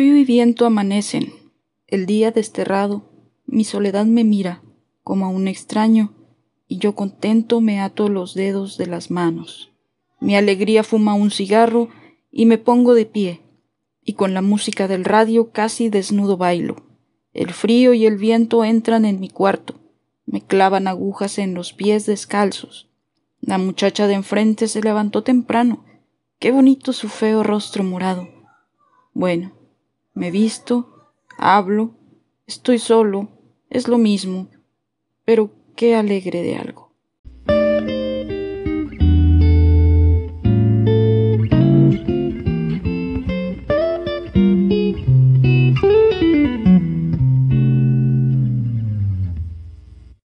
y viento amanecen. El día desterrado, mi soledad me mira como a un extraño, y yo contento me ato los dedos de las manos. Mi alegría fuma un cigarro y me pongo de pie, y con la música del radio casi desnudo bailo. El frío y el viento entran en mi cuarto, me clavan agujas en los pies descalzos. La muchacha de enfrente se levantó temprano. Qué bonito su feo rostro morado. Bueno, me visto, hablo, estoy solo, es lo mismo, pero qué alegre de algo.